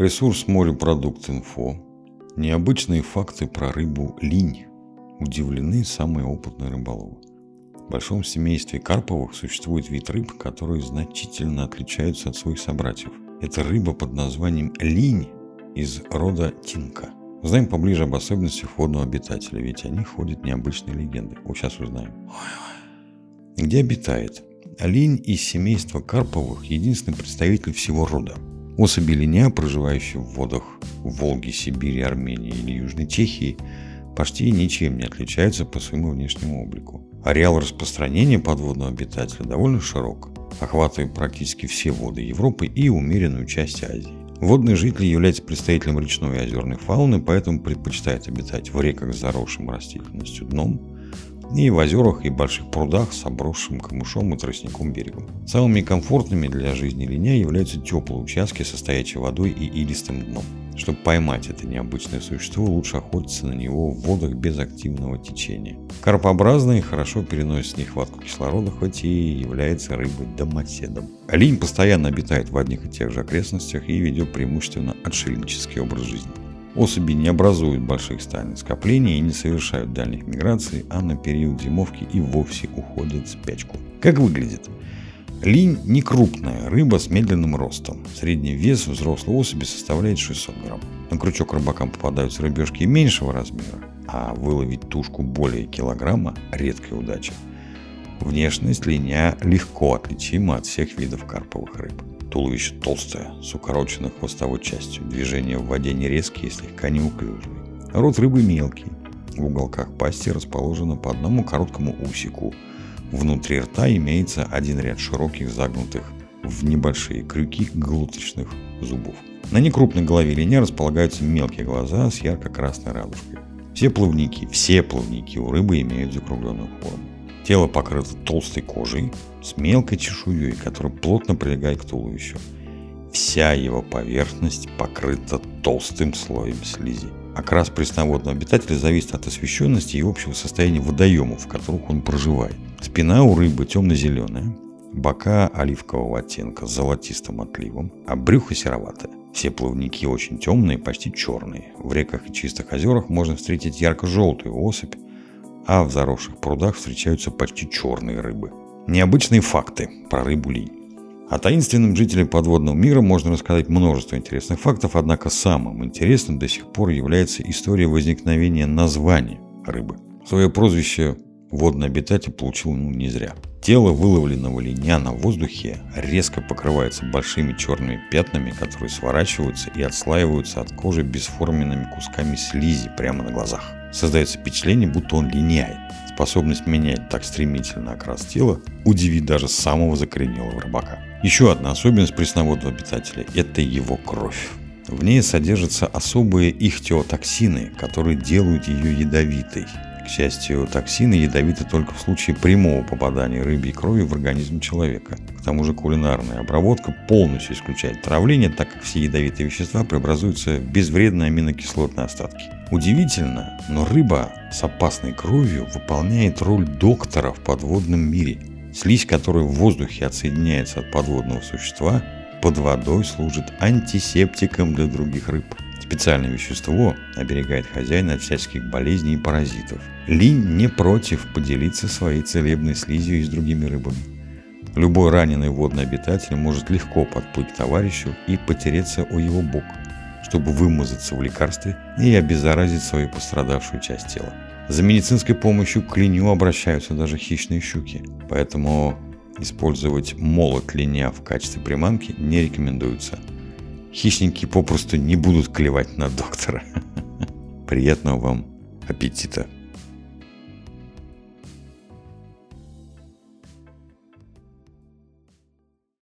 Ресурс морепродукт.инфо. Необычные факты про рыбу линь. Удивлены самые опытные рыболовы. В большом семействе карповых существует вид рыб, которые значительно отличаются от своих собратьев. Это рыба под названием линь из рода тинка. Узнаем поближе об особенностях водного обитателя, ведь о них ходят необычные легенды. Вот сейчас узнаем. Где обитает? Линь из семейства карповых – единственный представитель всего рода. Особи линя, проживающие в водах Волги, Сибири, Армении или Южной Чехии, почти ничем не отличаются по своему внешнему облику. Ареал распространения подводного обитателя довольно широк, охватывая практически все воды Европы и умеренную часть Азии. Водный житель является представителем речной и озерной фауны, поэтому предпочитает обитать в реках с заросшим растительностью дном, и в озерах и больших прудах с обросшим камышом и тростником берегом. Самыми комфортными для жизни линя являются теплые участки со стоячей водой и илистым дном. Чтобы поймать это необычное существо, лучше охотиться на него в водах без активного течения. Карпообразный хорошо переносит нехватку кислорода, хоть и является рыбой-домоседом. Линь постоянно обитает в одних и тех же окрестностях и ведет преимущественно отшельнический образ жизни. Особи не образуют больших стайных скоплений и не совершают дальних миграций, а на период зимовки и вовсе уходят в спячку. Как выглядит? Линь не крупная рыба с медленным ростом. Средний вес взрослой особи составляет 600 грамм. На крючок рыбакам попадаются рыбешки меньшего размера, а выловить тушку более килограмма – редкая удача. Внешность линя легко отличима от всех видов карповых рыб. Туловище толстое, с укороченной хвостовой частью. Движения в воде не резкие и слегка неуклюжие. Рот рыбы мелкий. В уголках пасти расположено по одному короткому усику. Внутри рта имеется один ряд широких загнутых в небольшие крюки глоточных зубов. На некрупной голове линия располагаются мелкие глаза с ярко-красной радужкой. Все плавники, все плавники у рыбы имеют закругленную форму. Тело покрыто толстой кожей с мелкой чешуей, которая плотно прилегает к туловищу. Вся его поверхность покрыта толстым слоем слизи. Окрас пресноводного обитателя зависит от освещенности и общего состояния водоемов, в которых он проживает. Спина у рыбы темно-зеленая, бока оливкового оттенка с золотистым отливом, а брюхо сероватое. Все плавники очень темные, почти черные. В реках и чистых озерах можно встретить ярко-желтую особь, а в заросших прудах встречаются почти черные рыбы. Необычные факты про рыбу линь. О таинственном жителе подводного мира можно рассказать множество интересных фактов, однако самым интересным до сих пор является история возникновения названия рыбы. Свое прозвище водный обитатель получил ну, не зря. Тело выловленного линя на воздухе резко покрывается большими черными пятнами, которые сворачиваются и отслаиваются от кожи бесформенными кусками слизи прямо на глазах. Создается впечатление, будто он линяет. Способность менять так стремительно окрас тела удивит даже самого закоренелого рыбака. Еще одна особенность пресноводного обитателя – это его кровь. В ней содержатся особые ихтиотоксины, которые делают ее ядовитой. Счастью, токсины ядовиты только в случае прямого попадания рыбьей крови в организм человека. К тому же кулинарная обработка полностью исключает травление, так как все ядовитые вещества преобразуются в безвредные аминокислотные остатки. Удивительно, но рыба с опасной кровью выполняет роль доктора в подводном мире. Слизь, которая в воздухе отсоединяется от подводного существа, под водой служит антисептиком для других рыб. Специальное вещество оберегает хозяина от всяческих болезней и паразитов. Линь не против поделиться своей целебной слизью и с другими рыбами. Любой раненый водный обитатель может легко подплыть к товарищу и потереться о его бок, чтобы вымазаться в лекарстве и обеззаразить свою пострадавшую часть тела. За медицинской помощью к линю обращаются даже хищные щуки, поэтому использовать молот линя в качестве приманки не рекомендуется – хищники попросту не будут клевать на доктора. Приятного вам аппетита!